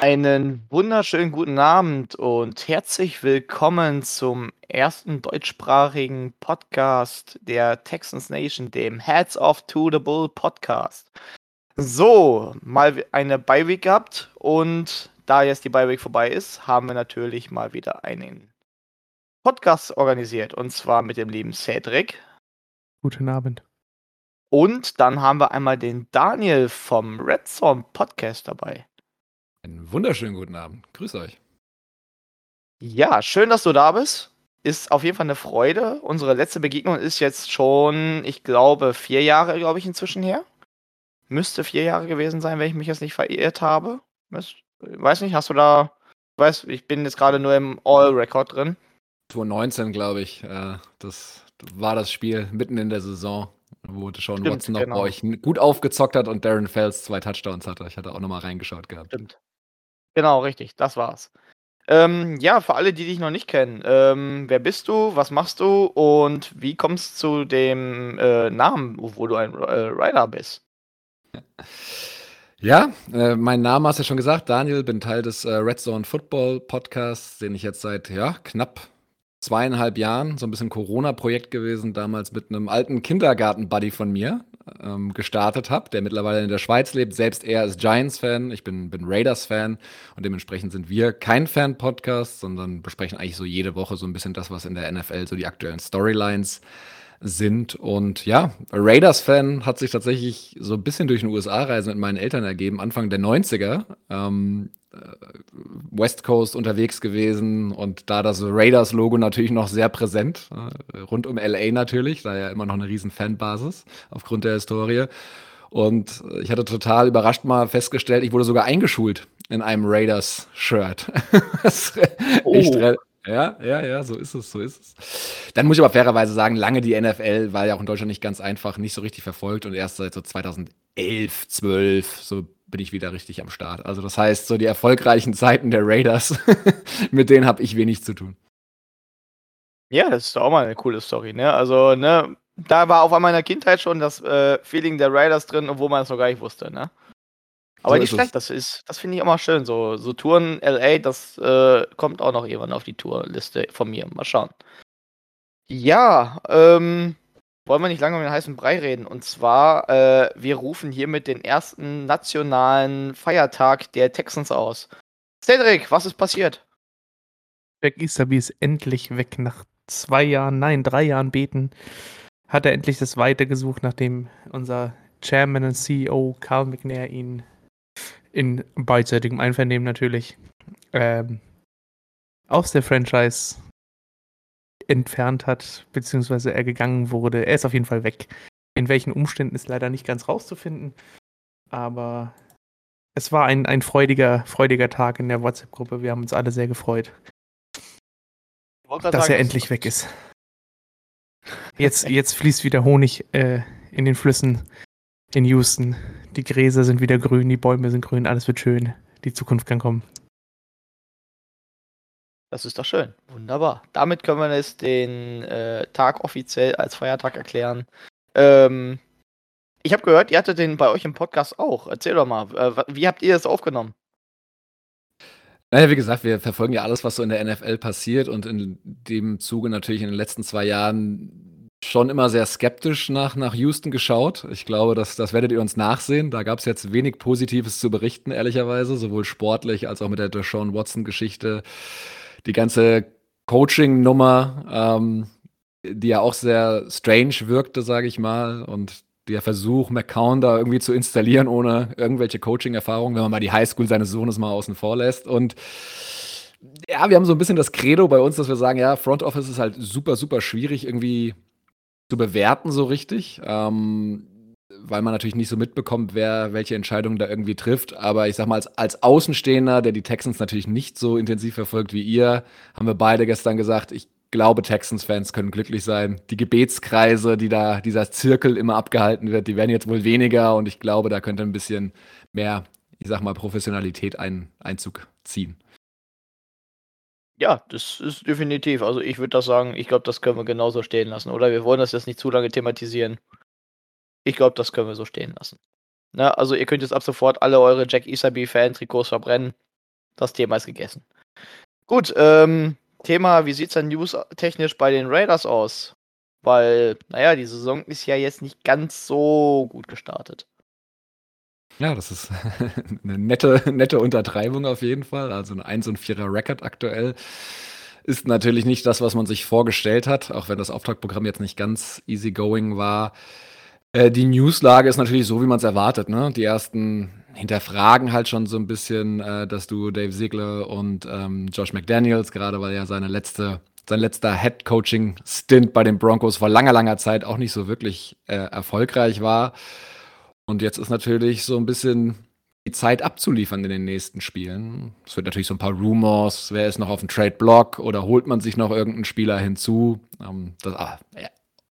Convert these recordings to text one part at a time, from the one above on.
Einen wunderschönen guten Abend und herzlich willkommen zum ersten deutschsprachigen Podcast der Texans Nation, dem Heads Off to the Bull Podcast. So, mal eine Bye-Week gehabt und da jetzt die Bye-Week vorbei ist, haben wir natürlich mal wieder einen Podcast organisiert und zwar mit dem lieben Cedric. Guten Abend. Und dann haben wir einmal den Daniel vom Red Zone Podcast dabei. Einen wunderschönen guten Abend. Grüß euch. Ja, schön, dass du da bist. Ist auf jeden Fall eine Freude. Unsere letzte Begegnung ist jetzt schon, ich glaube, vier Jahre, glaube ich, inzwischen her. Müsste vier Jahre gewesen sein, wenn ich mich jetzt nicht verirrt habe. Weiß nicht, hast du da. Ich weiß, ich bin jetzt gerade nur im All-Record drin. 2019, glaube ich. Äh, das war das Spiel mitten in der Saison, wo Sean Stimmt, Watson noch genau. bei euch gut aufgezockt hat und Darren Fells zwei Touchdowns hatte. Ich hatte auch nochmal reingeschaut gehabt. Stimmt. Genau, richtig, das war's. Ähm, ja, für alle, die dich noch nicht kennen, ähm, wer bist du, was machst du und wie kommst du zu dem äh, Namen, wo du ein äh, Rider bist? Ja, äh, mein Name hast du ja schon gesagt, Daniel, bin Teil des äh, Red Zone Football Podcasts, den ich jetzt seit ja, knapp zweieinhalb Jahren, so ein bisschen Corona-Projekt gewesen, damals mit einem alten Kindergarten-Buddy von mir ähm, gestartet habe, der mittlerweile in der Schweiz lebt. Selbst er ist Giants-Fan, ich bin, bin Raiders-Fan und dementsprechend sind wir kein Fan-Podcast, sondern besprechen eigentlich so jede Woche so ein bisschen das, was in der NFL so die aktuellen Storylines sind. Und ja, Raiders-Fan hat sich tatsächlich so ein bisschen durch eine USA-Reise mit meinen Eltern ergeben, Anfang der 90er. Ähm, äh, West Coast unterwegs gewesen und da das Raiders-Logo natürlich noch sehr präsent, äh, rund um LA natürlich, da ja immer noch eine riesen Fanbasis aufgrund der Historie. Und äh, ich hatte total überrascht mal festgestellt, ich wurde sogar eingeschult in einem Raiders-Shirt. Re- ja, ja, ja, so ist es, so ist es. Dann muss ich aber fairerweise sagen, lange die NFL war ja auch in Deutschland nicht ganz einfach, nicht so richtig verfolgt und erst seit so 2011, 12, so bin ich wieder richtig am Start. Also das heißt, so die erfolgreichen Zeiten der Raiders, mit denen habe ich wenig zu tun. Ja, das ist doch auch mal eine coole Story, ne? Also, ne, da war auf einmal in der Kindheit schon das äh, Feeling der Raiders drin, obwohl man es noch gar nicht wusste, ne? Aber So nicht schlecht, das ist, das finde ich auch mal schön. So, so Touren LA, das äh, kommt auch noch irgendwann auf die Tourliste von mir. Mal schauen. Ja, ähm, wollen wir nicht lange um den heißen Brei reden. Und zwar, äh, wir rufen hiermit den ersten nationalen Feiertag der Texans aus. Cedric, was ist passiert? Jack Easterby ist endlich weg nach zwei Jahren, nein, drei Jahren beten. Hat er endlich das Weite gesucht, nachdem unser Chairman und CEO Carl McNair ihn in beidseitigem Einvernehmen natürlich ähm, aus der Franchise entfernt hat, beziehungsweise er gegangen wurde. Er ist auf jeden Fall weg. In welchen Umständen ist leider nicht ganz rauszufinden, aber es war ein, ein freudiger, freudiger Tag in der WhatsApp-Gruppe. Wir haben uns alle sehr gefreut, dass sagen, er endlich weg ist. Jetzt, jetzt fließt wieder Honig äh, in den Flüssen in Houston. Die Gräser sind wieder grün, die Bäume sind grün, alles wird schön. Die Zukunft kann kommen. Das ist doch schön. Wunderbar. Damit können wir jetzt den äh, Tag offiziell als Feiertag erklären. Ähm, ich habe gehört, ihr hattet den bei euch im Podcast auch. Erzähl doch mal, äh, wie habt ihr das aufgenommen? Naja, wie gesagt, wir verfolgen ja alles, was so in der NFL passiert und in dem Zuge natürlich in den letzten zwei Jahren schon immer sehr skeptisch nach, nach Houston geschaut. Ich glaube, das, das werdet ihr uns nachsehen. Da gab es jetzt wenig Positives zu berichten, ehrlicherweise, sowohl sportlich als auch mit der Deshaun Watson-Geschichte. Die ganze Coaching-Nummer, ähm, die ja auch sehr strange wirkte, sage ich mal. Und der Versuch, McCown da irgendwie zu installieren, ohne irgendwelche Coaching-Erfahrungen, wenn man mal die Highschool seines Sohnes mal außen vor lässt. Und ja, wir haben so ein bisschen das Credo bei uns, dass wir sagen, ja, Front Office ist halt super, super schwierig irgendwie zu bewerten so richtig. Ähm, weil man natürlich nicht so mitbekommt, wer welche Entscheidungen da irgendwie trifft. Aber ich sag mal, als, als Außenstehender, der die Texans natürlich nicht so intensiv verfolgt wie ihr, haben wir beide gestern gesagt, ich glaube, Texans-Fans können glücklich sein. Die Gebetskreise, die da, dieser Zirkel immer abgehalten wird, die werden jetzt wohl weniger und ich glaube, da könnte ein bisschen mehr, ich sag mal, Professionalität ein, Einzug ziehen. Ja, das ist definitiv. Also ich würde das sagen, ich glaube, das können wir genauso stehen lassen, oder? Wir wollen das jetzt nicht zu lange thematisieren. Ich glaube, das können wir so stehen lassen. Ne? Also ihr könnt jetzt ab sofort alle eure Jack Isaby-Fan-Trikots verbrennen. Das Thema ist gegessen. Gut, ähm, Thema, wie sieht es denn news-technisch bei den Raiders aus? Weil, naja, die Saison ist ja jetzt nicht ganz so gut gestartet. Ja, das ist eine nette, nette Untertreibung auf jeden Fall. Also ein 1 und 4er Record aktuell ist natürlich nicht das, was man sich vorgestellt hat, auch wenn das Auftragprogramm jetzt nicht ganz easygoing war. Äh, die Newslage ist natürlich so, wie man es erwartet. Ne? Die ersten hinterfragen halt schon so ein bisschen, äh, dass du Dave Ziegler und ähm, Josh McDaniels, gerade weil ja seine letzte, sein letzter Head-Coaching-Stint bei den Broncos vor langer, langer Zeit auch nicht so wirklich äh, erfolgreich war. Und jetzt ist natürlich so ein bisschen die Zeit abzuliefern in den nächsten Spielen. Es wird natürlich so ein paar Rumors, wer ist noch auf dem Trade-Block oder holt man sich noch irgendeinen Spieler hinzu. Ähm, das, ah,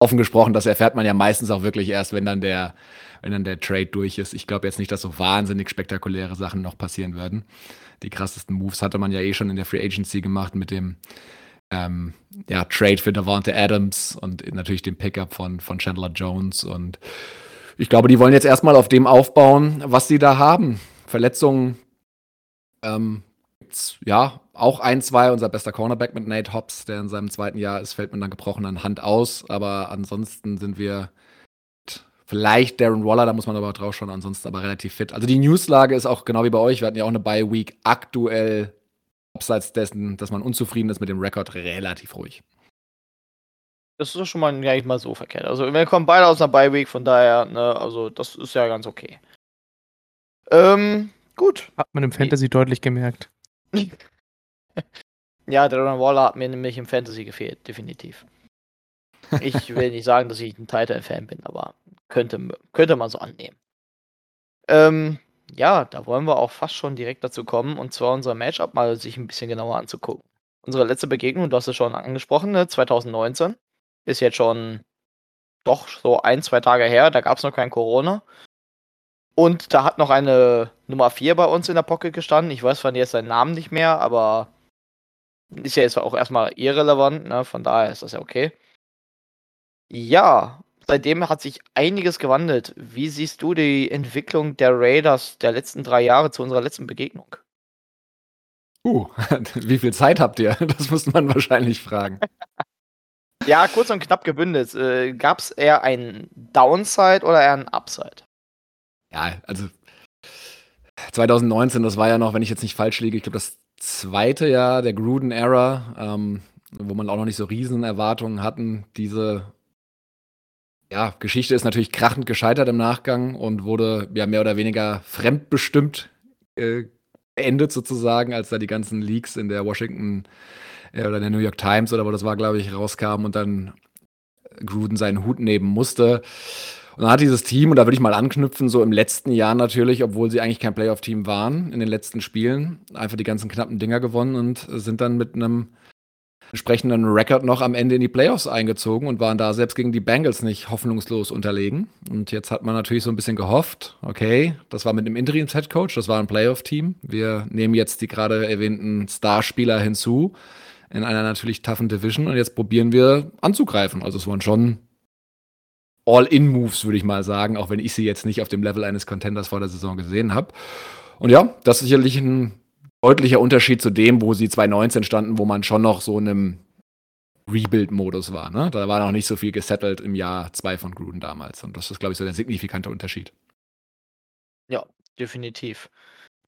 offen gesprochen, das erfährt man ja meistens auch wirklich erst, wenn dann der, wenn dann der Trade durch ist. Ich glaube jetzt nicht, dass so wahnsinnig spektakuläre Sachen noch passieren werden. Die krassesten Moves hatte man ja eh schon in der Free Agency gemacht mit dem ähm, ja, Trade für Davante Adams und natürlich dem Pickup von, von Chandler Jones. Und ich glaube, die wollen jetzt erstmal auf dem aufbauen, was sie da haben. Verletzungen ähm, ja, auch ein, zwei, unser bester Cornerback mit Nate Hobbs, der in seinem zweiten Jahr ist, fällt mit einer gebrochenen Hand aus. Aber ansonsten sind wir vielleicht Darren Waller, da muss man aber drauf schauen, ansonsten aber relativ fit. Also die Newslage ist auch genau wie bei euch. Wir hatten ja auch eine Bye Week aktuell, abseits dessen, dass man unzufrieden ist mit dem Rekord, relativ ruhig. Das ist doch schon mal gar nicht mal so verkehrt. Also wir kommen beide aus einer Bye Week, von daher, ne, also das ist ja ganz okay. Ähm, gut. Hat man im Fantasy deutlich gemerkt. ja, Darren Waller hat mir nämlich im Fantasy gefehlt, definitiv. Ich will nicht sagen, dass ich ein Titan-Fan bin, aber könnte, könnte man so annehmen. Ähm, ja, da wollen wir auch fast schon direkt dazu kommen, und zwar unser Matchup mal sich ein bisschen genauer anzugucken. Unsere letzte Begegnung, du hast es schon angesprochen, ne, 2019, ist jetzt schon doch so ein, zwei Tage her, da gab es noch kein Corona. Und da hat noch eine Nummer 4 bei uns in der Pocket gestanden. Ich weiß zwar jetzt seinen Namen nicht mehr, aber ist ja jetzt auch erstmal irrelevant, ne? Von daher ist das ja okay. Ja, seitdem hat sich einiges gewandelt. Wie siehst du die Entwicklung der Raiders der letzten drei Jahre zu unserer letzten Begegnung? Uh, wie viel Zeit habt ihr? Das müsste man wahrscheinlich fragen. ja, kurz und knapp gebündelt. Äh, Gab es eher einen Downside oder eher einen Upside? Ja, also 2019, das war ja noch, wenn ich jetzt nicht falsch liege, ich glaube, das zweite Jahr der Gruden-Era, ähm, wo man auch noch nicht so riesen Erwartungen hatten. Diese ja, Geschichte ist natürlich krachend gescheitert im Nachgang und wurde ja mehr oder weniger fremdbestimmt äh, beendet sozusagen, als da die ganzen Leaks in der Washington äh, oder der New York Times oder wo das war, glaube ich, rauskamen und dann Gruden seinen Hut nehmen musste. Und dann hat dieses Team, und da würde ich mal anknüpfen, so im letzten Jahr natürlich, obwohl sie eigentlich kein Playoff-Team waren, in den letzten Spielen, einfach die ganzen knappen Dinger gewonnen und sind dann mit einem entsprechenden Rekord noch am Ende in die Playoffs eingezogen und waren da selbst gegen die Bengals nicht hoffnungslos unterlegen. Und jetzt hat man natürlich so ein bisschen gehofft, okay, das war mit einem Interims-Headcoach, das war ein Playoff-Team. Wir nehmen jetzt die gerade erwähnten Starspieler hinzu in einer natürlich toughen Division und jetzt probieren wir anzugreifen. Also es waren schon All-In-Moves, würde ich mal sagen, auch wenn ich sie jetzt nicht auf dem Level eines Contenders vor der Saison gesehen habe. Und ja, das ist sicherlich ein deutlicher Unterschied zu dem, wo sie 2019 standen, wo man schon noch so in einem Rebuild-Modus war. Ne? Da war noch nicht so viel gesettelt im Jahr 2 von Gruden damals. Und das ist, glaube ich, so der signifikante Unterschied. Ja, definitiv.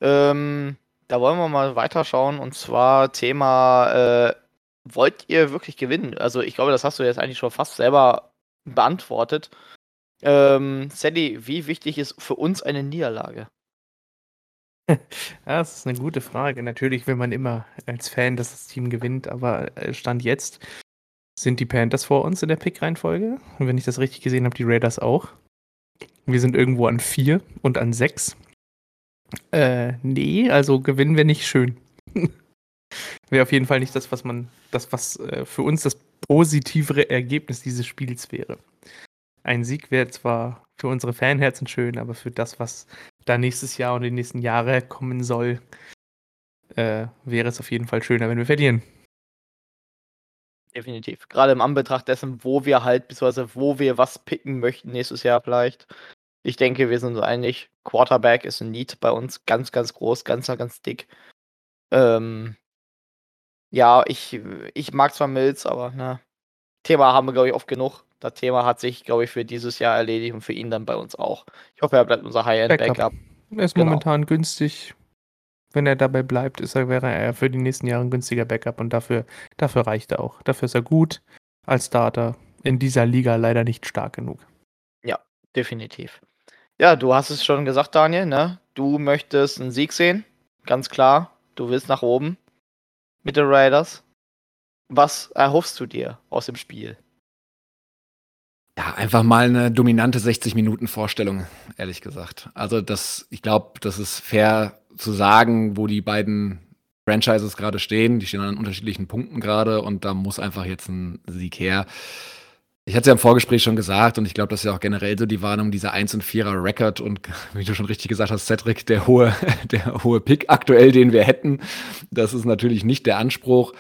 Ähm, da wollen wir mal weiterschauen. Und zwar Thema, äh, wollt ihr wirklich gewinnen? Also ich glaube, das hast du jetzt eigentlich schon fast selber beantwortet. Ähm, Sally, wie wichtig ist für uns eine Niederlage? Das ist eine gute Frage. Natürlich will man immer als Fan, dass das Team gewinnt, aber äh, Stand jetzt sind die Panthers vor uns in der Pick-Reihenfolge. Und wenn ich das richtig gesehen habe, die Raiders auch. Wir sind irgendwo an vier und an sechs. Äh, nee, also gewinnen wir nicht schön. wäre auf jeden Fall nicht das, was man, das, was äh, für uns das positivere Ergebnis dieses Spiels wäre. Ein Sieg wäre zwar für unsere Fanherzen schön, aber für das, was da nächstes Jahr und die nächsten Jahre kommen soll, äh, wäre es auf jeden Fall schöner, wenn wir verlieren. Definitiv. Gerade im Anbetracht dessen, wo wir halt, beziehungsweise wo wir was picken möchten nächstes Jahr vielleicht. Ich denke, wir sind so einig. Quarterback ist ein Need bei uns ganz, ganz groß, ganz, ganz dick. Ähm, ja, ich, ich mag zwar Mills, aber ne, Thema haben wir, glaube ich, oft genug. Das Thema hat sich, glaube ich, für dieses Jahr erledigt und für ihn dann bei uns auch. Ich hoffe, er bleibt unser High-End-Backup. Backup. Er ist Genau. momentan günstig. Wenn er dabei bleibt, ist er, wäre er für die nächsten Jahre ein günstiger Backup und dafür, dafür reicht er auch. Dafür ist er gut als Starter. In dieser Liga leider nicht stark genug. Definitiv. Ja, du hast es schon gesagt, Daniel, ne? Du möchtest einen Sieg sehen. Ganz klar. Du willst nach oben mit den Raiders. Was erhoffst du dir aus dem Spiel? Ja, einfach mal eine dominante 60-Minuten-Vorstellung, ehrlich gesagt. Also, das, ich glaube, das ist fair zu sagen, wo die beiden Franchises gerade stehen. Die stehen an unterschiedlichen Punkten gerade und da muss einfach jetzt ein Sieg her. Ich hatte es ja im Vorgespräch schon gesagt und ich glaube, das ist ja auch generell so die Warnung, dieser 1 und 4er Record und wie du schon richtig gesagt hast, Cedric, der hohe, der hohe Pick aktuell, den wir hätten. Das ist natürlich nicht der Anspruch.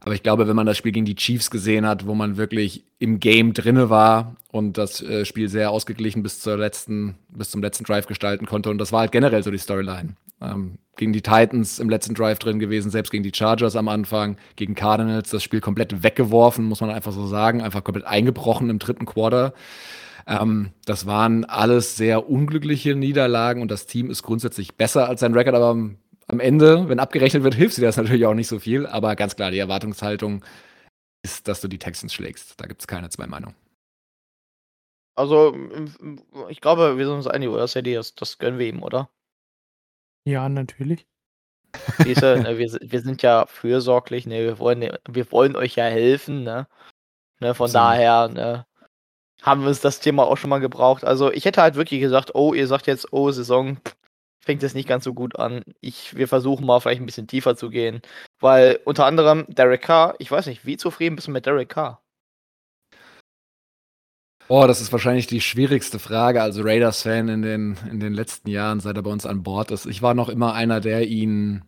Aber ich glaube, wenn man das Spiel gegen die Chiefs gesehen hat, wo man wirklich im Game drinne war und das äh, Spiel sehr ausgeglichen bis zur letzten, bis zum letzten Drive gestalten konnte, und das war halt generell so die Storyline. Ähm, gegen die Titans im letzten Drive drin gewesen, selbst gegen die Chargers am Anfang, gegen Cardinals das Spiel komplett weggeworfen, muss man einfach so sagen, einfach komplett eingebrochen im dritten Quarter. Ähm, das waren alles sehr unglückliche Niederlagen und das Team ist grundsätzlich besser als sein Rekord, aber am, Ende, wenn abgerechnet wird, hilft dir das natürlich auch nicht so viel. Aber ganz klar, die Erwartungshaltung ist, dass du die Texans schlägst. Da gibt es keine zwei Meinungen. Also, ich glaube, wir sind uns einig, oder? Das, das gönnen wir ihm, oder? Ja, natürlich. Ne, wir, wir sind ja fürsorglich, ne, wir wollen, wir wollen euch ja helfen, ne? ne von Absolut. daher, ne, haben wir uns das Thema auch schon mal gebraucht. Also ich hätte halt wirklich gesagt, oh, ihr sagt jetzt, oh, Saison pff, fängt jetzt nicht ganz so gut an. Ich, wir versuchen mal vielleicht ein bisschen tiefer zu gehen. Weil unter anderem Derek Carr, ich weiß nicht, wie zufrieden bist du mit Derek Carr? Oh, das ist wahrscheinlich die schwierigste Frage als Raiders-Fan in den, in den letzten Jahren, seit er bei uns an Bord ist. Ich war noch immer einer, der ihn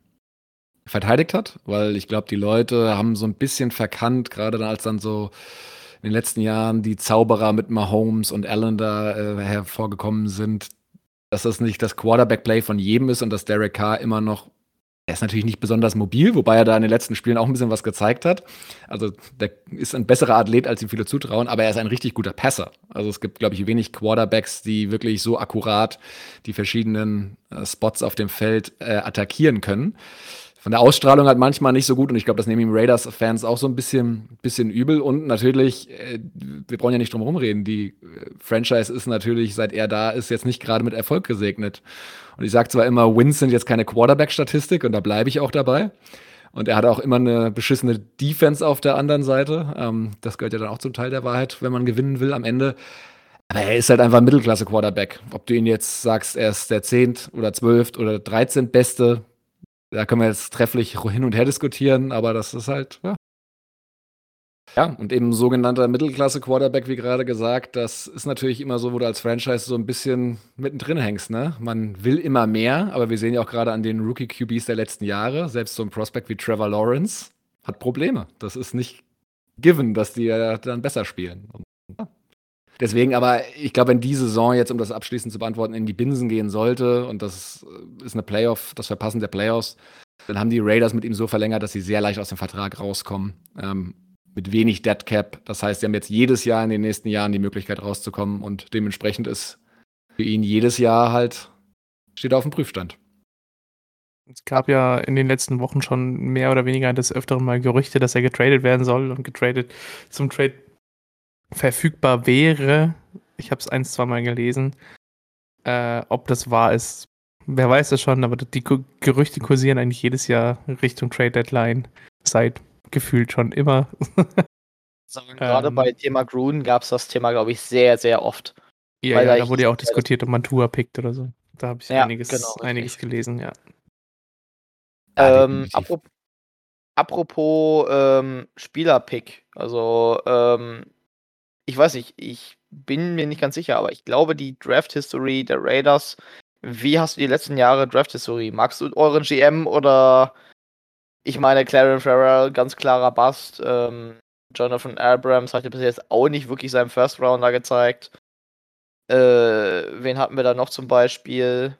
verteidigt hat, weil ich glaube, die Leute haben so ein bisschen verkannt, gerade dann, als dann so in den letzten Jahren die Zauberer mit Mahomes und Allen da äh, hervorgekommen sind, dass das nicht das Quarterback-Play von jedem ist und dass Derek Carr immer noch er ist natürlich nicht besonders mobil, wobei er da in den letzten Spielen auch ein bisschen was gezeigt hat. Also der ist ein besserer Athlet, als ihm viele zutrauen, aber er ist ein richtig guter Passer. Also es gibt, glaube ich, wenig Quarterbacks, die wirklich so akkurat die verschiedenen äh, Spots auf dem Feld äh, attackieren können. Von der Ausstrahlung halt manchmal nicht so gut und ich glaube, das nehmen ihm Raiders-Fans auch so ein bisschen, bisschen übel. Und natürlich, äh, wir brauchen ja nicht drum rumreden, die äh, Franchise ist natürlich, seit er da ist, jetzt nicht gerade mit Erfolg gesegnet. Und ich sage zwar immer, Wins sind jetzt keine Quarterback-Statistik und da bleibe ich auch dabei. Und er hat auch immer eine beschissene Defense auf der anderen Seite. Ähm, das gehört ja dann auch zum Teil der Wahrheit, wenn man gewinnen will am Ende. Aber er ist halt einfach ein Mittelklasse-Quarterback. Ob du ihn jetzt sagst, er ist der 10. oder 12. oder 13. Beste, da können wir jetzt trefflich hin und her diskutieren, aber das ist halt, ja. Ja, und eben sogenannter Mittelklasse-Quarterback, wie gerade gesagt, das ist natürlich immer so, wo du als Franchise so ein bisschen mittendrin hängst, ne? Man will immer mehr, aber wir sehen ja auch gerade an den Rookie-QBs der letzten Jahre, selbst so ein Prospect wie Trevor Lawrence hat Probleme. Das ist nicht given, dass die ja dann besser spielen. Und, ja. Deswegen aber, ich glaube, wenn die Saison jetzt, um das abschließend zu beantworten, in die Binsen gehen sollte, und das ist eine Playoff, das Verpassen der Playoffs, dann haben die Raiders mit ihm so verlängert, dass sie sehr leicht aus dem Vertrag rauskommen. Ähm, mit wenig Dead Cap. Das heißt, sie haben jetzt jedes Jahr in den nächsten Jahren die Möglichkeit rauszukommen und dementsprechend ist für ihn jedes Jahr halt, steht er auf dem Prüfstand. Es gab ja in den letzten Wochen schon mehr oder weniger des Öfteren mal Gerüchte, dass er getradet werden soll und getradet zum Trade verfügbar wäre. Ich habe es ein, zwei Mal gelesen. Äh, ob das wahr ist, wer weiß das schon, aber die Gerüchte kursieren eigentlich jedes Jahr Richtung Trade Deadline. Seit gefühlt schon immer. Gerade ähm, bei Thema Gruden gab es das Thema, glaube ich, sehr, sehr oft. Ja, ja da wurde ja auch diskutiert, ob man Tua pickt oder so. Da habe ich ja, einiges, genau, einiges gelesen, ja. Ähm, apropos, apropos ähm, Spielerpick, also ähm, ich weiß nicht, ich bin mir nicht ganz sicher, aber ich glaube, die Draft History der Raiders, wie hast du die letzten Jahre Draft History? Magst du euren GM oder ich meine, Clarence Farrell, ganz klarer Bust. Ähm, Jonathan Abrams hat ja bis jetzt auch nicht wirklich seinen First Rounder gezeigt. Äh, wen hatten wir da noch zum Beispiel?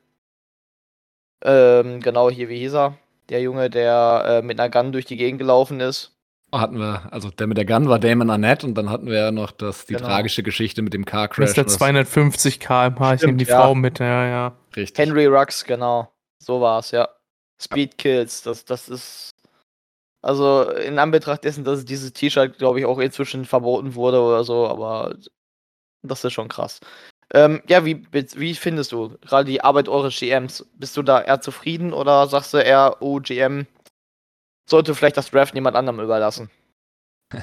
Ähm, genau, hier, wie hieß er? Der Junge, der äh, mit einer Gun durch die Gegend gelaufen ist. Hatten wir, also der mit der Gun war Damon Arnett und dann hatten wir ja noch das, die genau. tragische Geschichte mit dem Car Crash. Mr. 250 km/h, ich nehme die ja. Frau mit, ja, ja. Richtig. Henry Rux, genau. So war es, ja. Speed Kills, das, das ist. Also in Anbetracht dessen, dass dieses T-Shirt, glaube ich, auch inzwischen verboten wurde oder so, aber das ist schon krass. Ähm, ja, wie, wie findest du gerade die Arbeit eures GMs? Bist du da eher zufrieden oder sagst du eher, oh, GM, sollte vielleicht das Draft jemand anderem überlassen.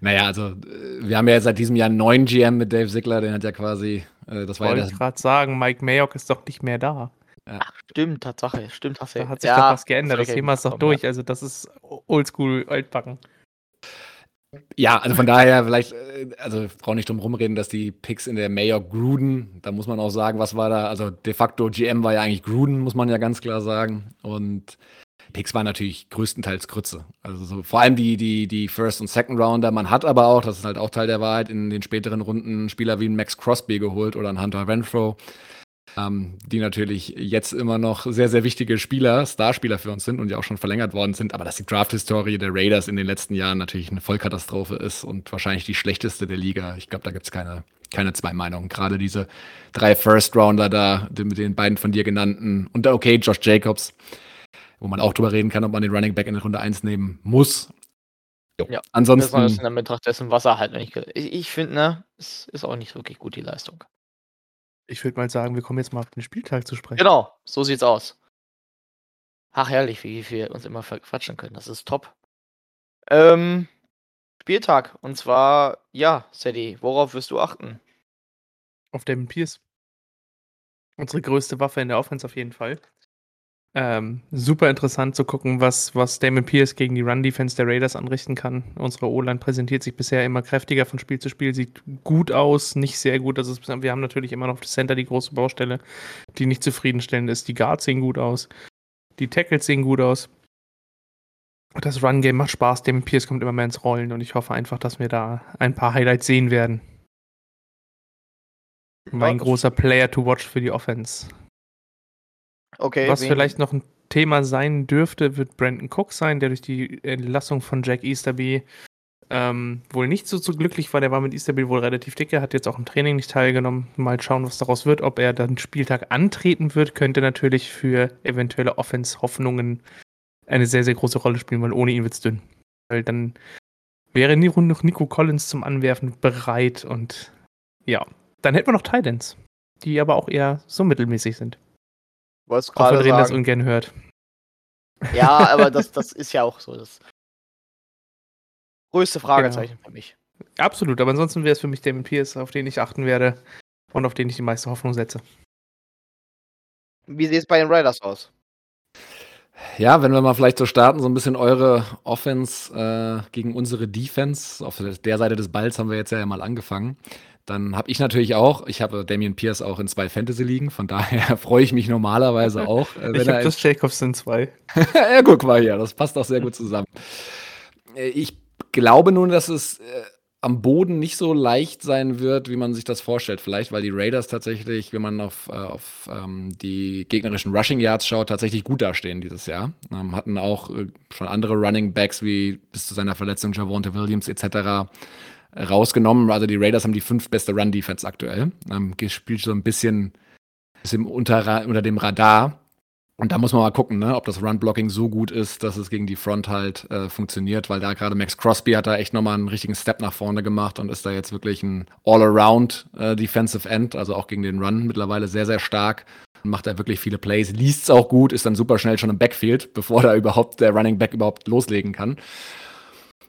naja, also wir haben ja seit diesem Jahr einen neuen GM mit Dave Ziegler, den hat ja quasi, äh, das war Wollte ja ich gerade sagen, Mike Mayock ist doch nicht mehr da. Ja. Ach, stimmt, Tatsache, stimmt, hast du. Da hat sich ja, doch was geändert, das Thema ist doch durch, also das ist oldschool, altbacken. Ja, also von daher vielleicht, äh, also brauche nicht drum rumreden, dass die Picks in der Mayock Gruden, da muss man auch sagen, was war da, also de facto GM war ja eigentlich Gruden, muss man ja ganz klar sagen und Picks waren natürlich größtenteils Grütze. Also so, vor allem die, die, die First- und Second-Rounder. Man hat aber auch, das ist halt auch Teil der Wahrheit, in den späteren Runden Spieler wie Max Crosby geholt oder ein Hunter Renfro, ähm, die natürlich jetzt immer noch sehr, sehr wichtige Spieler, Starspieler für uns sind und ja auch schon verlängert worden sind. Aber dass die Draft-Historie der Raiders in den letzten Jahren natürlich eine Vollkatastrophe ist und wahrscheinlich die schlechteste der Liga. Ich glaube, da gibt es keine, keine zwei Meinungen. Gerade diese drei First-Rounder da, mit den beiden von dir genannten und okay, Josh Jacobs wo man auch drüber reden kann, ob man den Running Back in Runde 1 nehmen muss. Jo. Ja, ansonsten. Besonders in Betracht dessen, was er halt nicht. Ich, ich finde, ne, es ist auch nicht wirklich gut, die Leistung. Ich würde mal sagen, wir kommen jetzt mal auf den Spieltag zu sprechen. Genau, so sieht's aus. Ach, herrlich, wie wir uns immer verquatschen können. Das ist top. Ähm, Spieltag. Und zwar, ja, Sadie, worauf wirst du achten? Auf Damon Pierce. Unsere größte Waffe in der Offense auf jeden Fall. Ähm, super interessant zu gucken, was, was Damon Pierce gegen die Run-Defense der Raiders anrichten kann. Unsere O-Line präsentiert sich bisher immer kräftiger von Spiel zu Spiel, sieht gut aus, nicht sehr gut. Also wir haben natürlich immer noch das Center, die große Baustelle, die nicht zufriedenstellend ist. Die Guards sehen gut aus, die Tackles sehen gut aus. Das Run-Game macht Spaß, Damon Pierce kommt immer mehr ins Rollen und ich hoffe einfach, dass wir da ein paar Highlights sehen werden. Mein großer Player to watch für die Offense. Okay. Was vielleicht noch ein Thema sein dürfte, wird Brandon Cook sein, der durch die Entlassung von Jack Easterby ähm, wohl nicht so, so glücklich war. Der war mit Easterby wohl relativ dicke, hat jetzt auch im Training nicht teilgenommen. Mal schauen, was daraus wird. Ob er dann Spieltag antreten wird, könnte natürlich für eventuelle Offense-Hoffnungen eine sehr, sehr große Rolle spielen, weil ohne ihn wird es dünn. Weil dann wäre noch Nico Collins zum Anwerfen bereit und ja, dann hätten wir noch Titans, die aber auch eher so mittelmäßig sind. Wolltest gerade sagen. das ungern hört. Ja, aber das, das ist ja auch so das größte Fragezeichen genau. für mich. Absolut, aber ansonsten wäre es für mich Damon Pierce, auf den ich achten werde und auf den ich die meiste Hoffnung setze. Wie sieht es bei den Raiders aus? Ja, wenn wir mal vielleicht so starten, so ein bisschen eure Offense äh, gegen unsere Defense. Auf der Seite des Balls haben wir jetzt ja mal angefangen. Dann habe ich natürlich auch, ich habe Damian Pierce auch in zwei Fantasy-Ligen, von daher freue ich mich normalerweise auch. Äh, ich habe das Jacobs in zwei. ja, guck mal hier, das passt auch sehr gut zusammen. Äh, ich glaube nun, dass es äh, am Boden nicht so leicht sein wird, wie man sich das vorstellt. Vielleicht, weil die Raiders tatsächlich, wenn man auf, äh, auf ähm, die gegnerischen Rushing Yards schaut, tatsächlich gut dastehen dieses Jahr. Ähm, hatten auch äh, schon andere Running Backs wie bis zu seiner Verletzung Javonte Williams etc rausgenommen. Also die Raiders haben die fünf beste Run-Defense aktuell. Ähm, gespielt so ein bisschen, bisschen unter, unter dem Radar. Und da muss man mal gucken, ne, ob das Run-Blocking so gut ist, dass es gegen die Front halt äh, funktioniert, weil da gerade Max Crosby hat da echt nochmal einen richtigen Step nach vorne gemacht und ist da jetzt wirklich ein All-Around äh, End, also auch gegen den Run mittlerweile sehr, sehr stark. Macht da wirklich viele Plays, liest es auch gut, ist dann super schnell schon im Backfield, bevor da überhaupt der Running Back überhaupt loslegen kann.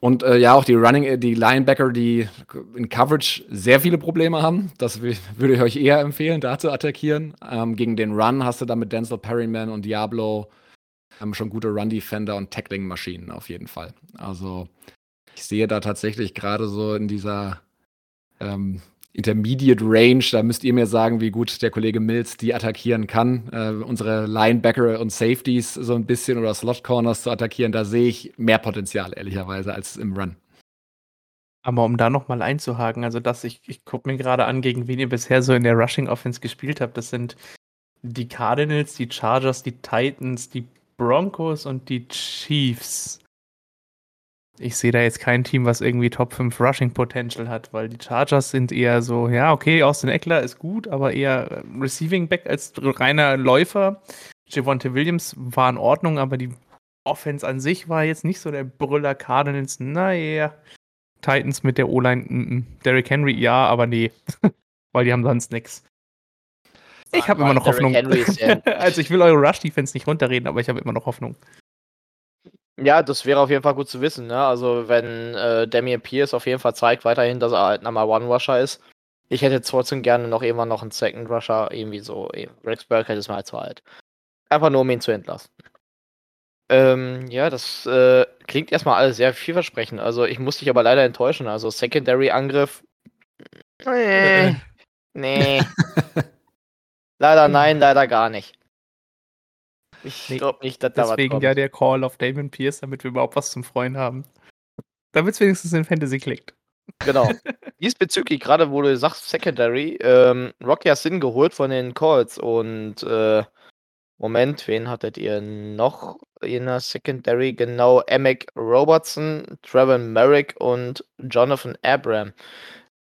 Und äh, ja, auch die Running, äh, die Linebacker, die in Coverage sehr viele Probleme haben. Das würde ich euch eher empfehlen, da zu attackieren. Ähm, gegen den Run hast du da mit Denzel Perryman und Diablo ähm, schon gute Run-Defender und Tackling-Maschinen auf jeden Fall. Also ich sehe da tatsächlich gerade so in dieser ähm, Intermediate Range, da müsst ihr mir sagen, wie gut der Kollege Mills die attackieren kann. Äh, unsere Linebacker und Safeties so ein bisschen oder Slot Corners zu attackieren, da sehe ich mehr Potenzial, ehrlicherweise, als im Run. Aber um da nochmal einzuhaken, also das, ich, ich gucke mir gerade an, gegen wen ihr bisher so in der Rushing Offense gespielt habt. Das sind die Cardinals, die Chargers, die Titans, die Broncos und die Chiefs ich sehe da jetzt kein Team, was irgendwie Top 5 Rushing Potential hat, weil die Chargers sind eher so, ja, okay, Austin Eckler ist gut, aber eher äh, Receiving Back als reiner Läufer. Javonte Williams war in Ordnung, aber die Offense an sich war jetzt nicht so der Brüller Cardinals. Naja, Titans mit der O-Line, mm -mm. Derrick Henry, ja, aber nee, weil die haben sonst nichts. Ich habe immer noch Hoffnung. also ich will eure Rush-Defense nicht runterreden, aber ich habe immer noch Hoffnung. Ja, das wäre auf jeden Fall gut zu wissen. Ne? Also, wenn äh, Damian Pierce auf jeden Fall zeigt weiterhin, dass er halt Number One Rusher ist. Ich hätte trotzdem gerne noch immer noch einen Second Rusher, irgendwie so. Rex Burke hätte es mal zu alt. Einfach nur, um ihn zu entlassen. Ähm, ja, das äh, klingt erstmal alles sehr vielversprechend. Also, ich muss dich aber leider enttäuschen. Also, Secondary-Angriff. Nee. nee. leider nein, leider gar nicht. Ich nee, glaube nicht, dass da was Deswegen ja der Call auf Damon Pierce, damit wir überhaupt was zum Freuen haben. Damit es wenigstens in Fantasy klickt. Genau. Diesbezüglich, gerade wo du sagst Secondary, ähm, Rocky hat Sinn geholt von den Calls und äh, Moment, wen hattet ihr noch in der Secondary? Genau, Emmett Robertson, Trevor Merrick und Jonathan Abram.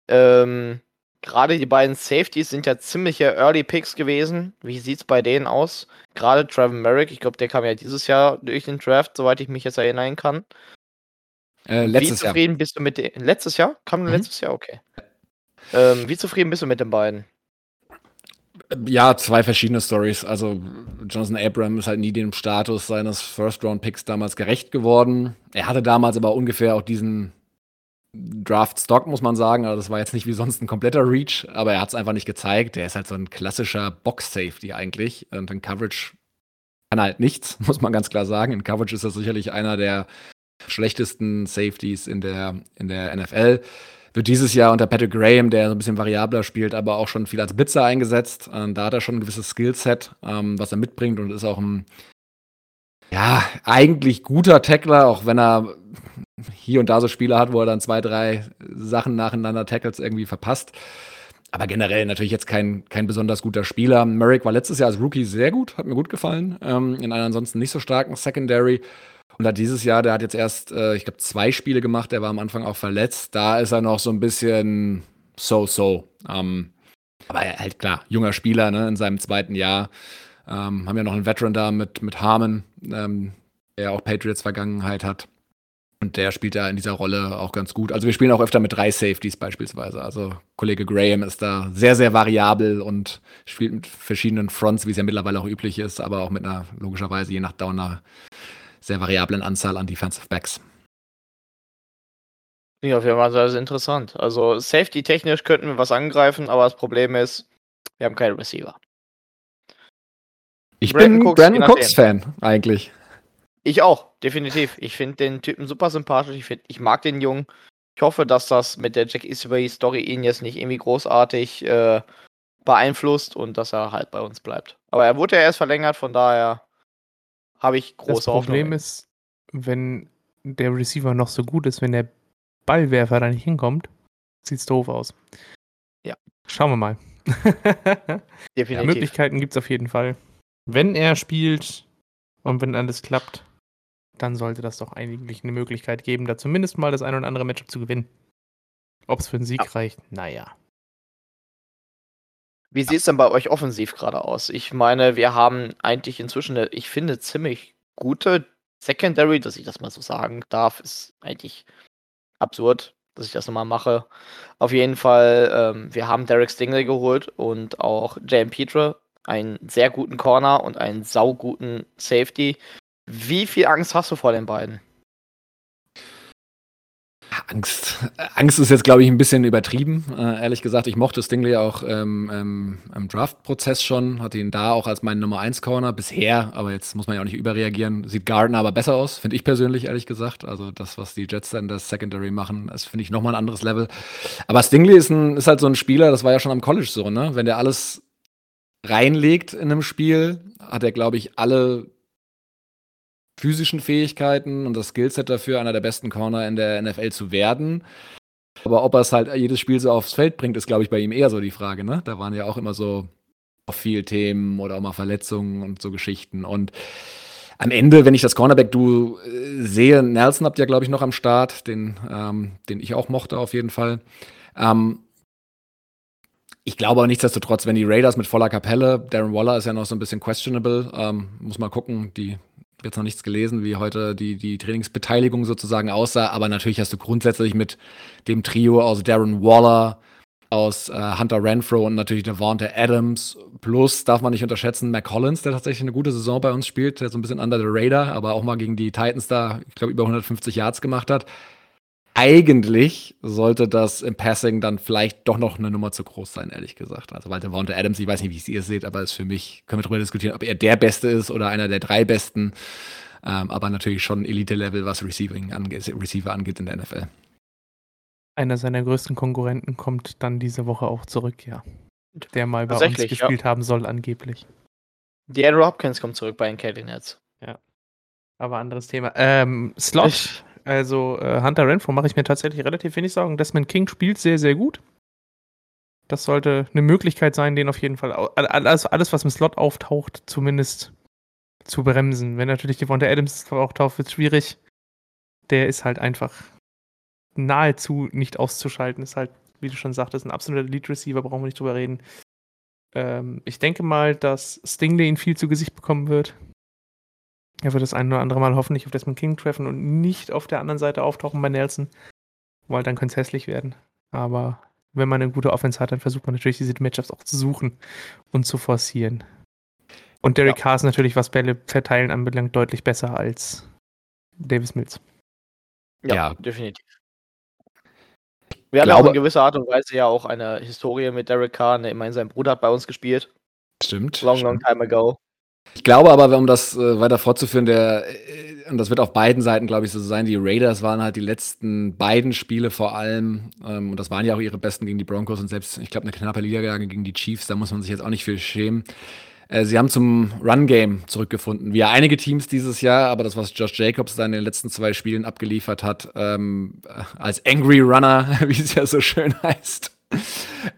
Ähm, gerade die beiden Safeties sind ja ziemliche Early Picks gewesen. Wie sieht's bei denen aus? Gerade Trevor Merrick, ich glaube, der kam ja dieses Jahr durch den Draft, soweit ich mich jetzt erinnern kann. Äh, letztes wie zufrieden Jahr. bist du mit dem? Letztes Jahr? Kam mhm. letztes Jahr? Okay. Ähm, wie zufrieden bist du mit den beiden? Ja, zwei verschiedene Stories. Also Jonathan Abram ist halt nie dem Status seines First-Round-Picks damals gerecht geworden. Er hatte damals aber ungefähr auch diesen Draft-Stock, muss man sagen. Also das war jetzt nicht wie sonst ein kompletter Reach, aber er hat es einfach nicht gezeigt. Der ist halt so ein klassischer Box-Safety eigentlich. Und in Coverage kann er halt nichts, muss man ganz klar sagen. In Coverage ist er sicherlich einer der schlechtesten Safeties in der, in der NFL. Wird dieses Jahr unter Patrick Graham, der so ein bisschen variabler spielt, aber auch schon viel als Blitzer eingesetzt. Da hat er schon ein gewisses Skillset, ähm, was er mitbringt und ist auch ein ja, eigentlich guter Tackler, auch wenn er hier und da so Spiele hat, wo er dann zwei, drei Sachen nacheinander Tackles irgendwie verpasst. Aber generell natürlich jetzt kein, kein besonders guter Spieler. Merrick war letztes Jahr als Rookie sehr gut, hat mir gut gefallen. Ähm, in einer ansonsten nicht so starken Secondary. Und hat dieses Jahr, der hat jetzt erst, äh, ich glaube, zwei Spiele gemacht, der war am Anfang auch verletzt. Da ist er noch so ein bisschen so-so. Ähm, aber halt klar, junger Spieler ne, in seinem zweiten Jahr. Ähm, haben ja noch einen Veteran da mit, mit Harmon, ähm, der auch Patriots-Vergangenheit hat. Und der spielt da in dieser Rolle auch ganz gut. Also wir spielen auch öfter mit drei Safeties beispielsweise. Also Kollege Graham ist da sehr, sehr variabel und spielt mit verschiedenen Fronts, wie es ja mittlerweile auch üblich ist, aber auch mit einer, logischerweise je nach Down, einer sehr variablen Anzahl an Defensive Backs. Ja, auf jeden Fall sehr interessant. Also Safety-technisch könnten wir was angreifen, aber das Problem ist, wir haben keine Receiver. Ich Brandon bin Cooks, Brandon Cooks-Fan eigentlich. Ich auch, definitiv. Ich finde den Typen super sympathisch. Ich, find, ich mag den Jungen. Ich hoffe, dass das mit der Jack Easterby-Story ihn jetzt nicht irgendwie großartig äh, beeinflusst und dass er halt bei uns bleibt. Aber er wurde ja erst verlängert, von daher habe ich große Hoffnung. Das Problem Hoffnung. ist, wenn der Receiver noch so gut ist, wenn der Ballwerfer da nicht hinkommt, sieht's doof aus. Ja. Schauen wir mal. Definitiv. Ja, Möglichkeiten gibt es auf jeden Fall. Wenn er spielt und wenn alles klappt, dann sollte das doch eigentlich eine Möglichkeit geben, da zumindest mal das ein oder andere Matchup zu gewinnen. Ob es für einen Sieg ja. reicht, naja. Wie sieht es denn bei euch offensiv gerade aus? Ich meine, wir haben eigentlich inzwischen eine, ich finde, ziemlich gute Secondary, dass ich das mal so sagen darf, ist eigentlich absurd, dass ich das nochmal mache. Auf jeden Fall, ähm, wir haben Derek Stingley geholt und auch J.M. Petre, einen sehr guten Corner und einen sauguten Safety. Wie viel Angst hast du vor den beiden? Angst. Angst ist jetzt, glaube ich, ein bisschen übertrieben. Äh, ehrlich gesagt, ich mochte Stingley auch ähm, ähm, im Draft-Prozess schon, hatte ihn da auch als meinen Nummer 1 Corner bisher, aber jetzt muss man ja auch nicht überreagieren. Sieht Gardner aber besser aus, finde ich persönlich, ehrlich gesagt. Also das, was die Jets dann das Secondary machen, das finde ich nochmal ein anderes Level. Aber Stingley ist, ein, ist halt so ein Spieler, das war ja schon am College so, ne? Wenn der alles reinlegt in einem Spiel, hat er, glaube ich, alle physischen Fähigkeiten und das Skillset dafür, einer der besten Corner in der NFL zu werden. Aber ob er es halt jedes Spiel so aufs Feld bringt, ist, glaube ich, bei ihm eher so die Frage. Ne? Da waren ja auch immer so viel Themen oder auch mal Verletzungen und so Geschichten. Und am Ende, wenn ich das Cornerback-Du äh, sehe, Nelson habt ihr, glaube ich, noch am Start, den, ähm, den ich auch mochte auf jeden Fall. Ähm, ich glaube aber nichtsdestotrotz, wenn die Raiders mit voller Kapelle, Darren Waller ist ja noch so ein bisschen questionable, ähm, muss mal gucken, die jetzt noch nichts gelesen, wie heute die, die Trainingsbeteiligung sozusagen aussah, aber natürlich hast du grundsätzlich mit dem Trio aus Darren Waller, aus äh, Hunter Renfro und natürlich Devonta Adams. Plus darf man nicht unterschätzen, Mac Collins, der tatsächlich eine gute Saison bei uns spielt, der so ein bisschen under the radar, aber auch mal gegen die Titans da, ich glaube, über 150 Yards gemacht hat eigentlich sollte das im Passing dann vielleicht doch noch eine Nummer zu groß sein, ehrlich gesagt. Also Walter Devonta Adams, ich weiß nicht, wie ihr es seht, aber ist für mich, können wir darüber diskutieren, ob er der Beste ist oder einer der drei Besten. Ähm, aber natürlich schon Elite-Level, was Receiving angeht, Receiver angeht in der NFL. Einer seiner größten Konkurrenten kommt dann diese Woche auch zurück, ja. Der mal bei uns gespielt ja. haben soll, angeblich. Die Andrew Hopkins kommt zurück bei den Cardinals. Ja. Aber anderes Thema. Ähm, Slot. Ich also äh, Hunter Renfro mache ich mir tatsächlich relativ wenig Sorgen. Desmond King spielt sehr, sehr gut. Das sollte eine Möglichkeit sein, den auf jeden Fall alles, alles was im Slot auftaucht, zumindest zu bremsen. Wenn natürlich die Devonta Adams auftaucht, wird es schwierig. Der ist halt einfach nahezu nicht auszuschalten. Ist halt, wie du schon sagtest, ein absoluter Lead Receiver, brauchen wir nicht drüber reden. Ähm, ich denke mal, dass Stingley ihn viel zu Gesicht bekommen wird. Er wird das ein oder andere Mal hoffentlich auf Desmond King treffen und nicht auf der anderen Seite auftauchen bei Nelson, weil dann könnte es hässlich werden. Aber wenn man eine gute Offense hat, dann versucht man natürlich diese Matchups auch zu suchen und zu forcieren. Und Derek ja. Carr ist natürlich, was Bälle verteilen anbelangt, deutlich besser als Davis Mills. Ja, ja. definitiv. Wir haben auch in gewisser Art und Weise ja auch eine Historie mit Derek Carr. Ne, immerhin sein Bruder hat bei uns gespielt. Stimmt. Long, stimmt. long time ago. Ich glaube aber, um das äh, weiter fortzuführen, der, äh, und das wird auf beiden Seiten, glaube ich, so sein, die Raiders waren halt die letzten beiden Spiele vor allem, ähm, und das waren ja auch ihre besten gegen die Broncos und selbst, ich glaube, eine knappe Niederlage gegen die Chiefs, da muss man sich jetzt auch nicht viel schämen. Äh, sie haben zum Run-Game zurückgefunden, wie ja einige Teams dieses Jahr, aber das, was Josh Jacobs dann in den letzten zwei Spielen abgeliefert hat, ähm, als Angry Runner, wie es ja so schön heißt,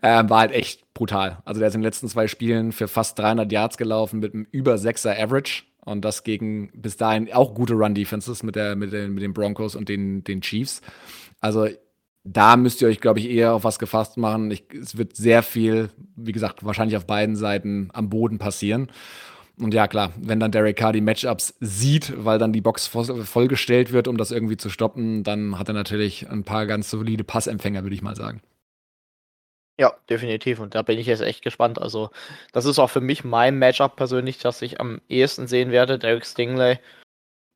äh, war halt echt brutal. Also der ist in den letzten zwei Spielen für fast 300 Yards gelaufen mit einem über 6er Average. Und das gegen bis dahin auch gute Run-Defenses mit, mit, den, mit den Broncos und den, den Chiefs. Also da müsst ihr euch, glaube ich, eher auf was gefasst machen. Ich, es wird sehr viel, wie gesagt, wahrscheinlich auf beiden Seiten am Boden passieren. Und ja, klar, wenn dann Derek Carr die Matchups sieht, weil dann die Box vollgestellt wird, um das irgendwie zu stoppen, dann hat er natürlich ein paar ganz solide Passempfänger, würde ich mal sagen. Ja, definitiv. Und da bin ich jetzt echt gespannt. Also, das ist auch für mich mein Matchup persönlich, das ich am ehesten sehen werde. Derek Stingley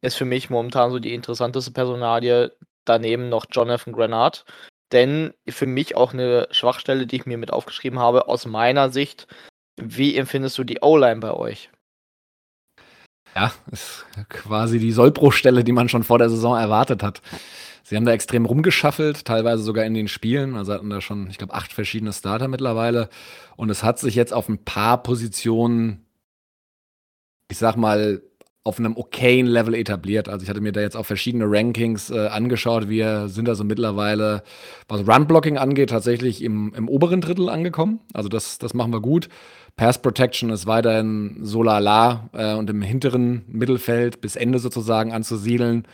ist für mich momentan so die interessanteste Personalie. Daneben noch Jonathan Granat. Denn für mich auch eine Schwachstelle, die ich mir mit aufgeschrieben habe, aus meiner Sicht. Wie empfindest du die O-Line bei euch? Ja, ist quasi die Sollbruchstelle, die man schon vor der Saison erwartet hat. Sie haben da extrem rumgeschaffelt, teilweise sogar in den Spielen. Also hatten da schon, ich glaube, acht verschiedene Starter mittlerweile. Und es hat sich jetzt auf ein paar Positionen, ich sag mal, auf einem okayen Level etabliert. Also ich hatte mir da jetzt auch verschiedene Rankings äh, angeschaut. Wir sind also mittlerweile, was Run-Blocking angeht, tatsächlich im, im oberen Drittel angekommen. Also das, das machen wir gut. Pass Protection ist weiterhin so lala äh, und im hinteren Mittelfeld bis Ende sozusagen anzusiedeln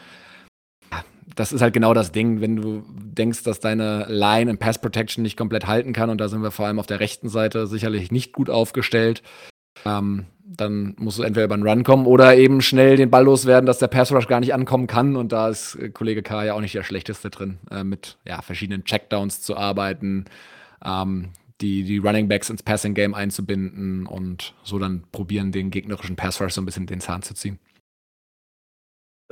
das ist halt genau das Ding, wenn du denkst, dass deine Line im Pass Protection nicht komplett halten kann und da sind wir vor allem auf der rechten Seite sicherlich nicht gut aufgestellt. Ähm, dann musst du entweder über einen Run kommen oder eben schnell den Ball loswerden, dass der Pass Rush gar nicht ankommen kann. Und da ist äh, Kollege K ja auch nicht der schlechteste drin, äh, mit ja, verschiedenen Checkdowns zu arbeiten, ähm, die, die Running Backs ins Passing Game einzubinden und so dann probieren, den gegnerischen Pass Rush so ein bisschen den Zahn zu ziehen.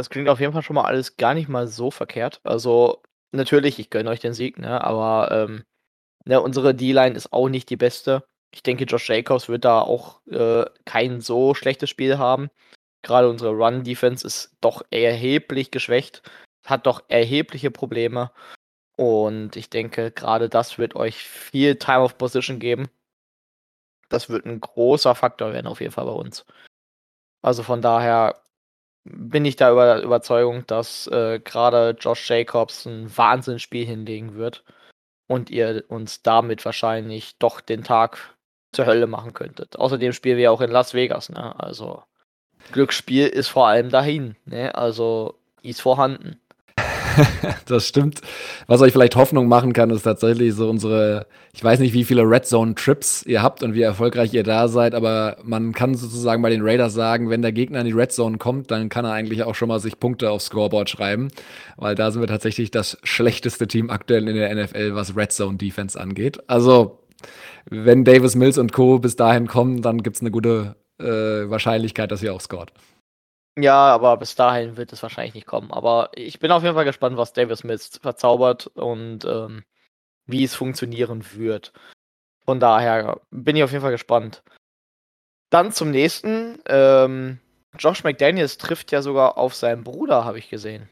Das klingt auf jeden Fall schon mal alles gar nicht mal so verkehrt. Also, natürlich, ich gönne euch den Sieg, ne? Aber ähm, ne, unsere D-Line ist auch nicht die beste. Ich denke, Josh Jacobs wird da auch äh, kein so schlechtes Spiel haben. Gerade unsere Run-Defense ist doch erheblich geschwächt, hat doch erhebliche Probleme. Und ich denke, gerade das wird euch viel Time of Position geben. Das wird ein großer Faktor werden, auf jeden Fall bei uns. Also von daher bin ich da über Überzeugung, dass äh, gerade Josh Jacobs ein Wahnsinnsspiel hinlegen wird und ihr uns damit wahrscheinlich doch den Tag zur Hölle machen könntet. Außerdem spielen wir auch in Las Vegas, ne? Also Glücksspiel ist vor allem dahin, ne? Also ist vorhanden. das stimmt. Was euch vielleicht Hoffnung machen kann, ist tatsächlich so unsere, ich weiß nicht, wie viele Red Zone Trips ihr habt und wie erfolgreich ihr da seid, aber man kann sozusagen bei den Raiders sagen, wenn der Gegner in die Red Zone kommt, dann kann er eigentlich auch schon mal sich Punkte aufs Scoreboard schreiben, weil da sind wir tatsächlich das schlechteste Team aktuell in der NFL, was Red Zone Defense angeht. Also, wenn Davis Mills und Co. bis dahin kommen, dann gibt es eine gute äh, Wahrscheinlichkeit, dass ihr auch scored. Ja, aber bis dahin wird es wahrscheinlich nicht kommen. Aber ich bin auf jeden Fall gespannt, was Davis Mills verzaubert und ähm, wie es funktionieren wird. Von daher bin ich auf jeden Fall gespannt. Dann zum nächsten. Ähm, Josh McDaniels trifft ja sogar auf seinen Bruder, habe ich gesehen.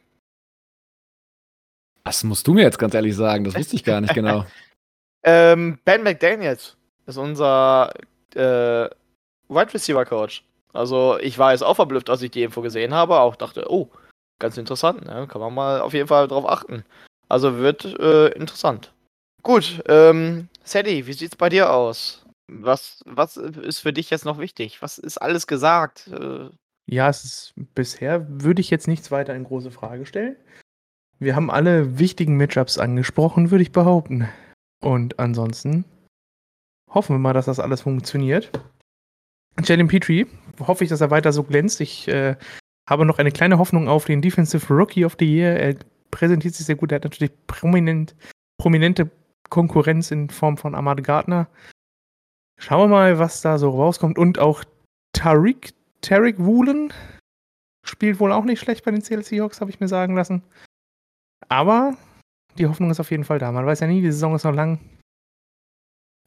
Das musst du mir jetzt ganz ehrlich sagen, das wusste ich gar nicht genau. ähm, ben McDaniels ist unser äh, Wide Receiver Coach. Also ich war jetzt auch verblüfft, als ich die Info gesehen habe, auch dachte, oh, ganz interessant, ne? kann man mal auf jeden Fall drauf achten. Also wird äh, interessant. Gut, ähm, Sadie, wie sieht's bei dir aus? Was, was ist für dich jetzt noch wichtig? Was ist alles gesagt? Äh, ja, es ist bisher würde ich jetzt nichts weiter in große Frage stellen. Wir haben alle wichtigen Matchups angesprochen, würde ich behaupten. Und ansonsten hoffen wir mal, dass das alles funktioniert. Jalen Petrie, hoffe ich, dass er weiter so glänzt. Ich äh, habe noch eine kleine Hoffnung auf den Defensive Rookie of the Year. Er präsentiert sich sehr gut. Er hat natürlich prominent, prominente Konkurrenz in Form von Ahmad Gardner. Schauen wir mal, was da so rauskommt. Und auch Tariq, Tariq Woolen spielt wohl auch nicht schlecht bei den CLC Seahawks, habe ich mir sagen lassen. Aber die Hoffnung ist auf jeden Fall da. Man weiß ja nie, die Saison ist noch lang.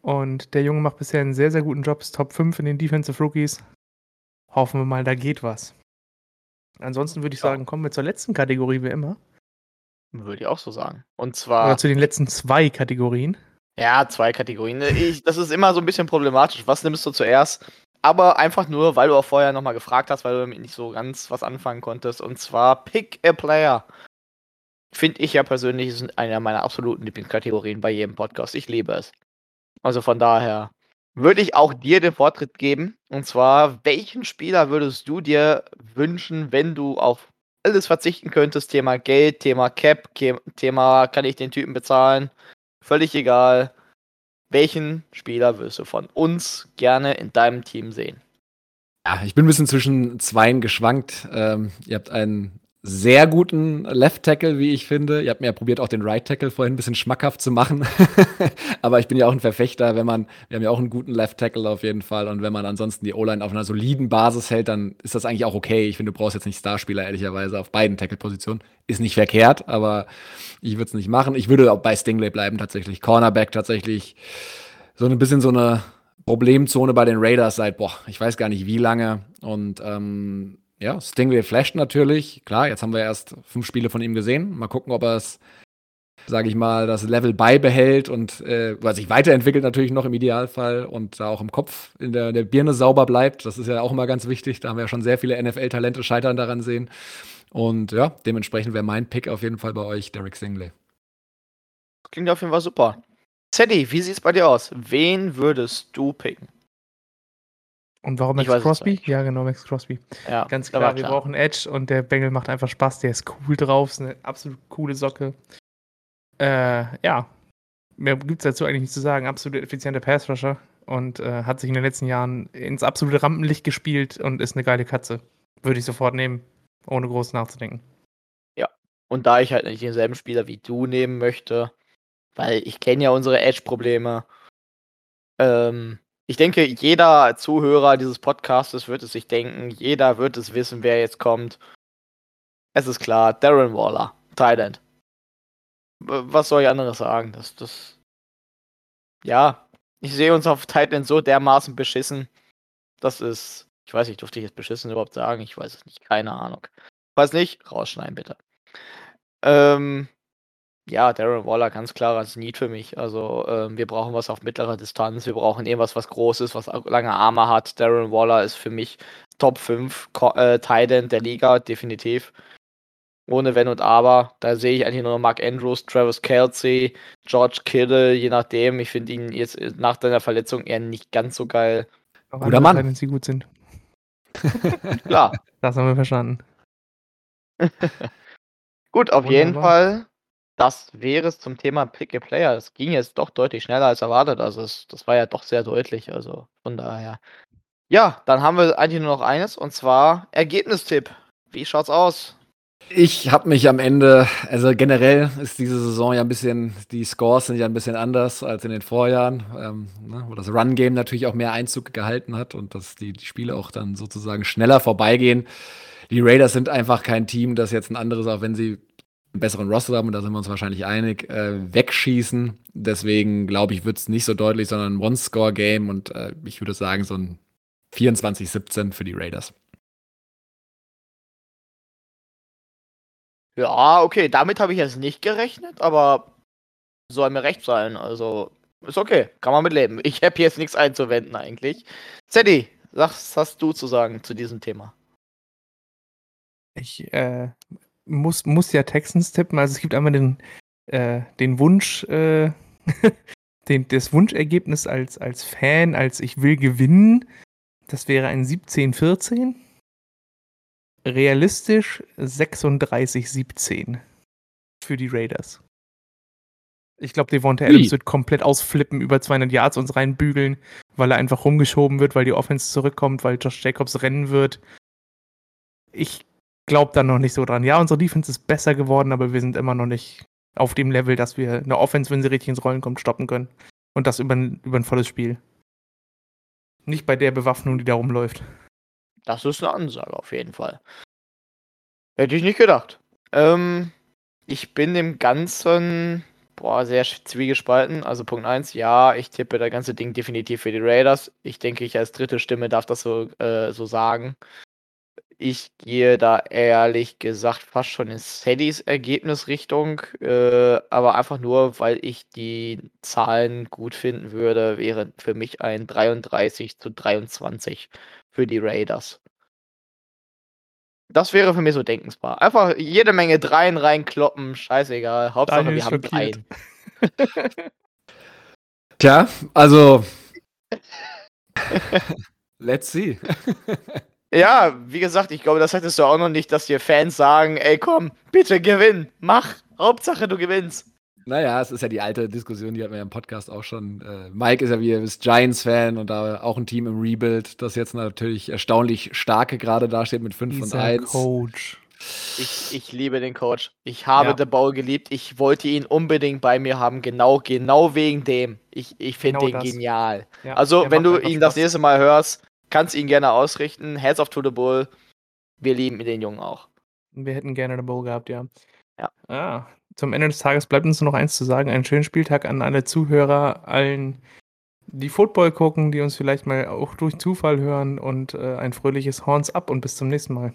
Und der Junge macht bisher einen sehr, sehr guten Job, ist Top 5 in den Defensive Rookies. Hoffen wir mal, da geht was. Ansonsten würde ich ja. sagen, kommen wir zur letzten Kategorie wie immer. Würde ich auch so sagen. Und zwar. Oder zu den letzten zwei Kategorien. Ja, zwei Kategorien. Ich, das ist immer so ein bisschen problematisch. Was nimmst du zuerst? Aber einfach nur, weil du auch vorher nochmal gefragt hast, weil du damit nicht so ganz was anfangen konntest. Und zwar Pick a Player. Finde ich ja persönlich ist eine meiner absoluten Lieblingskategorien bei jedem Podcast. Ich liebe es. Also von daher würde ich auch dir den Vortritt geben. Und zwar, welchen Spieler würdest du dir wünschen, wenn du auf alles verzichten könntest? Thema Geld, Thema Cap, Thema kann ich den Typen bezahlen? Völlig egal. Welchen Spieler würdest du von uns gerne in deinem Team sehen? Ja, ich bin ein bisschen zwischen zweien geschwankt. Ähm, ihr habt einen sehr guten Left Tackle, wie ich finde. Ihr habt mir ja probiert, auch den Right Tackle vorhin ein bisschen schmackhaft zu machen. Aber ich bin ja auch ein Verfechter, wenn man, wir haben ja auch einen guten Left Tackle auf jeden Fall. Und wenn man ansonsten die O-Line auf einer soliden Basis hält, dann ist das eigentlich auch okay. Ich finde, du brauchst jetzt nicht Starspieler, ehrlicherweise, auf beiden Tackle-Positionen. Ist nicht verkehrt, aber ich würde es nicht machen. Ich würde auch bei Stingley bleiben, tatsächlich. Cornerback tatsächlich. So ein bisschen so eine Problemzone bei den Raiders seit, boah, ich weiß gar nicht wie lange. Und ähm, ja, Stingley flasht natürlich. Klar, jetzt haben wir erst fünf Spiele von ihm gesehen. Mal gucken, ob er es, sage ich mal, das Level beibehält und äh, sich weiterentwickelt natürlich noch im Idealfall und da auch im Kopf in der, der Birne sauber bleibt. Das ist ja auch immer ganz wichtig. Da haben wir ja schon sehr viele NFL-Talente scheitern daran sehen. Und ja, dementsprechend wäre mein Pick auf jeden Fall bei euch Derek Stingley. Klingt auf jeden Fall super. Sadie, wie sieht es bei dir aus? Wen würdest du picken? Und warum Max Crosby? Ja, genau, Max Crosby. Ja, Ganz klar, wir brauchen Edge und der Bengel macht einfach Spaß. Der ist cool drauf, ist eine absolut coole Socke. Äh, ja. Mehr gibt es dazu eigentlich nicht zu sagen. Absolut effizienter Pass-Rusher und äh, hat sich in den letzten Jahren ins absolute Rampenlicht gespielt und ist eine geile Katze. Würde ich sofort nehmen, ohne groß nachzudenken. Und da ich halt nicht denselben Spieler wie du nehmen möchte, weil ich kenne ja unsere Edge-Probleme. Ähm, ich denke, jeder Zuhörer dieses Podcastes wird es sich denken, jeder wird es wissen, wer jetzt kommt. Es ist klar, Darren Waller, Thailand. Was soll ich anderes sagen? Das, das. Ja, ich sehe uns auf Titan so dermaßen beschissen. Das ist. Ich weiß nicht, durfte ich jetzt beschissen überhaupt sagen? Ich weiß es nicht, keine Ahnung. Falls nicht, rausschneiden bitte. Ähm, ja, Darren Waller, ganz klares Need für mich. Also, ähm, wir brauchen was auf mittlerer Distanz. Wir brauchen irgendwas, was groß ist, was lange Arme hat. Darren Waller ist für mich Top 5 Ko- äh, Tight End der Liga, definitiv. Ohne Wenn und Aber. Da sehe ich eigentlich nur Mark Andrews, Travis Kelsey, George Kittle, je nachdem. Ich finde ihn jetzt äh, nach seiner Verletzung eher nicht ganz so geil. Auch Guter Mann. Titans, die gut sind. Klar. Das haben wir verstanden. Gut, auf jeden Wunderbar. Fall. Das wäre es zum Thema Pick a Player. Es ging jetzt doch deutlich schneller als erwartet. Also es, das war ja doch sehr deutlich. Also von daher. Ja, dann haben wir eigentlich nur noch eines und zwar Ergebnistipp. Wie schaut's aus? Ich habe mich am Ende, also generell ist diese Saison ja ein bisschen, die Scores sind ja ein bisschen anders als in den Vorjahren, ähm, ne, wo das Run-Game natürlich auch mehr Einzug gehalten hat und dass die, die Spiele auch dann sozusagen schneller vorbeigehen. Die Raiders sind einfach kein Team, das jetzt ein anderes, auch wenn sie besseren Roster haben, und da sind wir uns wahrscheinlich einig, äh, wegschießen. Deswegen glaube ich, wird es nicht so deutlich, sondern ein One-Score-Game und äh, ich würde sagen, so ein 24-17 für die Raiders. Ja, okay, damit habe ich jetzt nicht gerechnet, aber soll mir recht sein. Also ist okay, kann man mitleben. Ich habe jetzt nichts einzuwenden eigentlich. Zeddy, was hast du zu sagen zu diesem Thema? Ich äh, muss, muss ja Texans tippen. Also es gibt einmal den, äh, den Wunsch, äh, den, das Wunschergebnis als, als Fan, als ich will gewinnen. Das wäre ein 17-14. Realistisch 36-17 für die Raiders. Ich glaube, Devonta. Adams wird komplett ausflippen, über 200 Yards uns reinbügeln, weil er einfach rumgeschoben wird, weil die Offense zurückkommt, weil Josh Jacobs rennen wird. Ich glaube da noch nicht so dran. Ja, unsere Defense ist besser geworden, aber wir sind immer noch nicht auf dem Level, dass wir eine Offense, wenn sie richtig ins Rollen kommt, stoppen können. Und das über ein, über ein volles Spiel. Nicht bei der Bewaffnung, die da rumläuft. Das ist eine Ansage auf jeden Fall. Hätte ich nicht gedacht. Ähm, ich bin dem Ganzen boah, sehr zwiegespalten. Also Punkt 1, ja, ich tippe das ganze Ding definitiv für die Raiders. Ich denke, ich als dritte Stimme darf das so, äh, so sagen. Ich gehe da ehrlich gesagt fast schon in Saddys Ergebnisrichtung, äh, aber einfach nur, weil ich die Zahlen gut finden würde, wäre für mich ein 33 zu 23 für die Raiders. Das wäre für mich so denkensbar. Einfach jede Menge Dreien reinkloppen, scheißegal. Hauptsache Daniel wir haben schockiert. Dreien. Tja, also. Let's see. Ja, wie gesagt, ich glaube, das hättest du auch noch nicht, dass dir Fans sagen, ey komm, bitte gewinn, mach, Hauptsache du gewinnst. Naja, es ist ja die alte Diskussion, die hatten wir ja im Podcast auch schon. Äh, Mike ist ja wie ihr wisst Giants-Fan und da auch ein Team im Rebuild, das jetzt natürlich erstaunlich starke gerade dasteht mit 5 und Dieser 1. Coach. Ich, ich liebe den Coach. Ich habe Ja. The Bowl geliebt. Ich wollte ihn unbedingt bei mir haben, genau, genau wegen dem. Ich, ich finde Genau den das. genial. Ja, Also, wenn du ihn das nächste Mal hörst, kannst du ihn gerne ausrichten. Heads off to the Bull. Wir lieben den Jungen auch. Wir hätten gerne eine Bowl gehabt, ja. Ja. Ah, zum Ende des Tages bleibt uns nur noch eins zu sagen. Einen schönen Spieltag an alle Zuhörer, allen, die Football gucken, die uns vielleicht mal auch durch Zufall hören und äh, ein fröhliches Horns ab und bis zum nächsten Mal.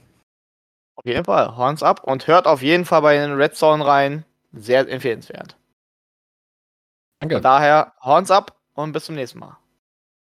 Auf jeden Fall, Horns ab und hört auf jeden Fall bei den Red Zone rein. Sehr empfehlenswert. Danke. Von daher, Horns ab und bis zum nächsten Mal.